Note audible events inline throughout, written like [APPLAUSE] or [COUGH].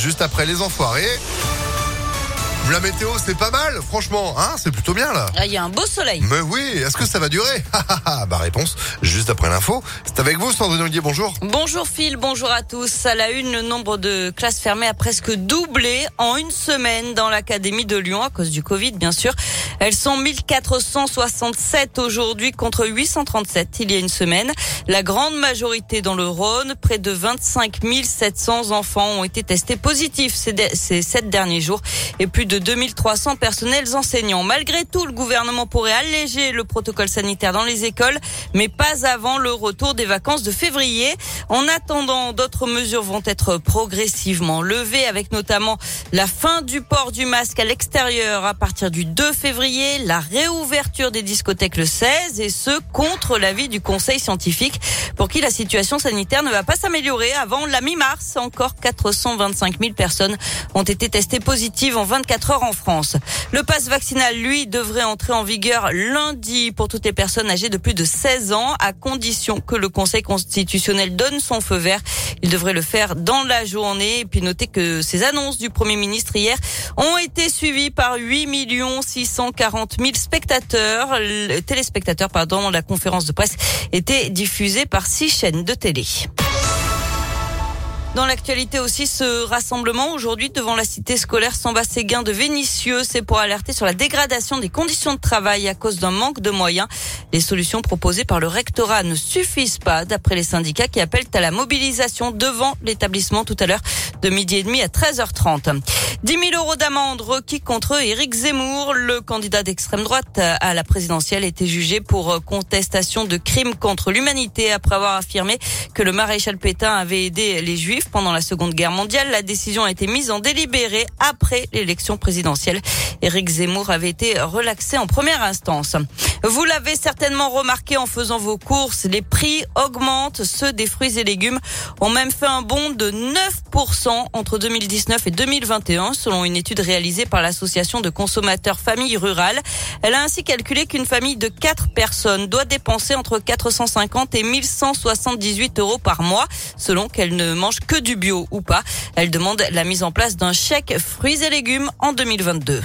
Juste après les enfoirés. La météo, c'est pas mal, franchement, hein, c'est plutôt bien là. Ah, Il y a un beau soleil. Mais oui, est-ce que ça va durer [LAUGHS] Bah réponse, juste après l'info. C'est avec vous, Sandrine Ollier, bonjour. Bonjour Phil, bonjour à tous. À la une, le nombre de classes fermées a presque doublé en une semaine dans l'Académie de Lyon à cause du Covid, bien sûr. Elles sont 1467 aujourd'hui contre 837 il y a une semaine. La grande majorité dans le Rhône, près de 25 700 enfants ont été testés positifs ces, ces sept derniers jours et plus de 2300 personnels enseignants. Malgré tout, le gouvernement pourrait alléger le protocole sanitaire dans les écoles, mais pas avant le retour des vacances de février. En attendant, d'autres mesures vont être progressivement levées avec notamment la fin du port du masque à l'extérieur à partir du 2 février, la réouverture des discothèques le 16 et ce contre l'avis du conseil scientifique pour qui la situation sanitaire ne va pas s'améliorer avant la mi-mars. Encore 425 000 personnes ont été testées positives en 24 heures en France. Le pass vaccinal, lui, devrait entrer en vigueur lundi pour toutes les personnes âgées de plus de 16 ans à condition que le Conseil constitutionnel donne son feu vert. Il devrait le faire dans la journée. Et puis notez que ces annonces du Premier ministre hier ont été suivies par 8 640 000 spectateurs, téléspectateurs, pardon. La conférence de presse était diffusée par six chaînes de télé. Dans l'actualité aussi, ce rassemblement aujourd'hui devant la cité scolaire Samba-Séguin de Vénissieux, c'est pour alerter sur la dégradation des conditions de travail à cause d'un manque de moyens. Les solutions proposées par le rectorat ne suffisent pas, d'après les syndicats qui appellent à la mobilisation devant l'établissement tout à l'heure de midi et demi à 13h30. 10 000 euros d'amende requis contre Éric Zemmour. Le candidat d'extrême droite à la présidentielle était jugé pour contestation de crimes contre l'humanité après avoir affirmé que le maréchal Pétain avait aidé les pendant la seconde guerre mondiale. La décision a été mise en délibéré après l'élection présidentielle. Éric Zemmour avait été relaxé en première instance. Vous l'avez certainement remarqué en faisant vos courses, les prix augmentent. Ceux des fruits et légumes ont même fait un bond de 9% entre 2019 et 2021, selon une étude réalisée par l'association de consommateurs Famille Rurale. Elle a ainsi calculé qu'une famille de 4 personnes doit dépenser entre 450 et 1178 euros par mois, selon qu'elle ne mange que du bio ou pas. Elle demande la mise en place d'un chèque fruits et légumes en 2022.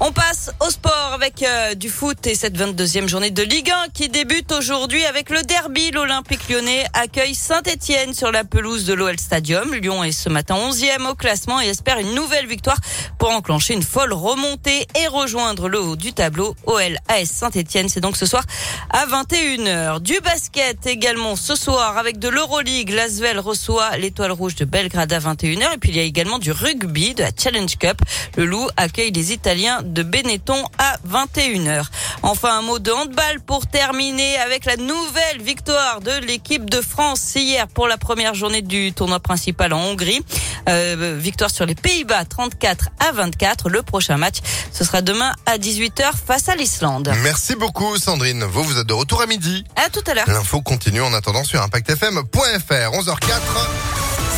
On passe au sport avec euh, du foot et cette 22e journée de Ligue 1 qui débute aujourd'hui avec le derby. L'Olympique lyonnais accueille Saint-Etienne sur la pelouse de l'OL Stadium. Lyon est ce matin 11e au classement et espère une nouvelle victoire pour enclencher une folle remontée et rejoindre le haut du tableau. OL AS Saint-Etienne, c'est donc ce soir à 21h. Du basket également ce soir avec de l'Euroleague. L'Asvel reçoit l'étoile rouge de Belgrade à 21h et puis il y a également du rugby de la Challenge Cup. Le Loup accueille les Italiens de Benetton à 21h. Enfin, un mot de handball pour terminer avec la nouvelle victoire de l'équipe de France hier pour la première journée du tournoi principal en Hongrie. Euh, victoire sur les Pays-Bas 34 à 24. Le prochain match, ce sera demain à 18h face à l'Islande. Merci beaucoup, Sandrine. Vous, vous êtes de retour à midi. À tout à l'heure. L'info continue en attendant sur ImpactFM.fr. 11h04,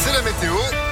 c'est la météo.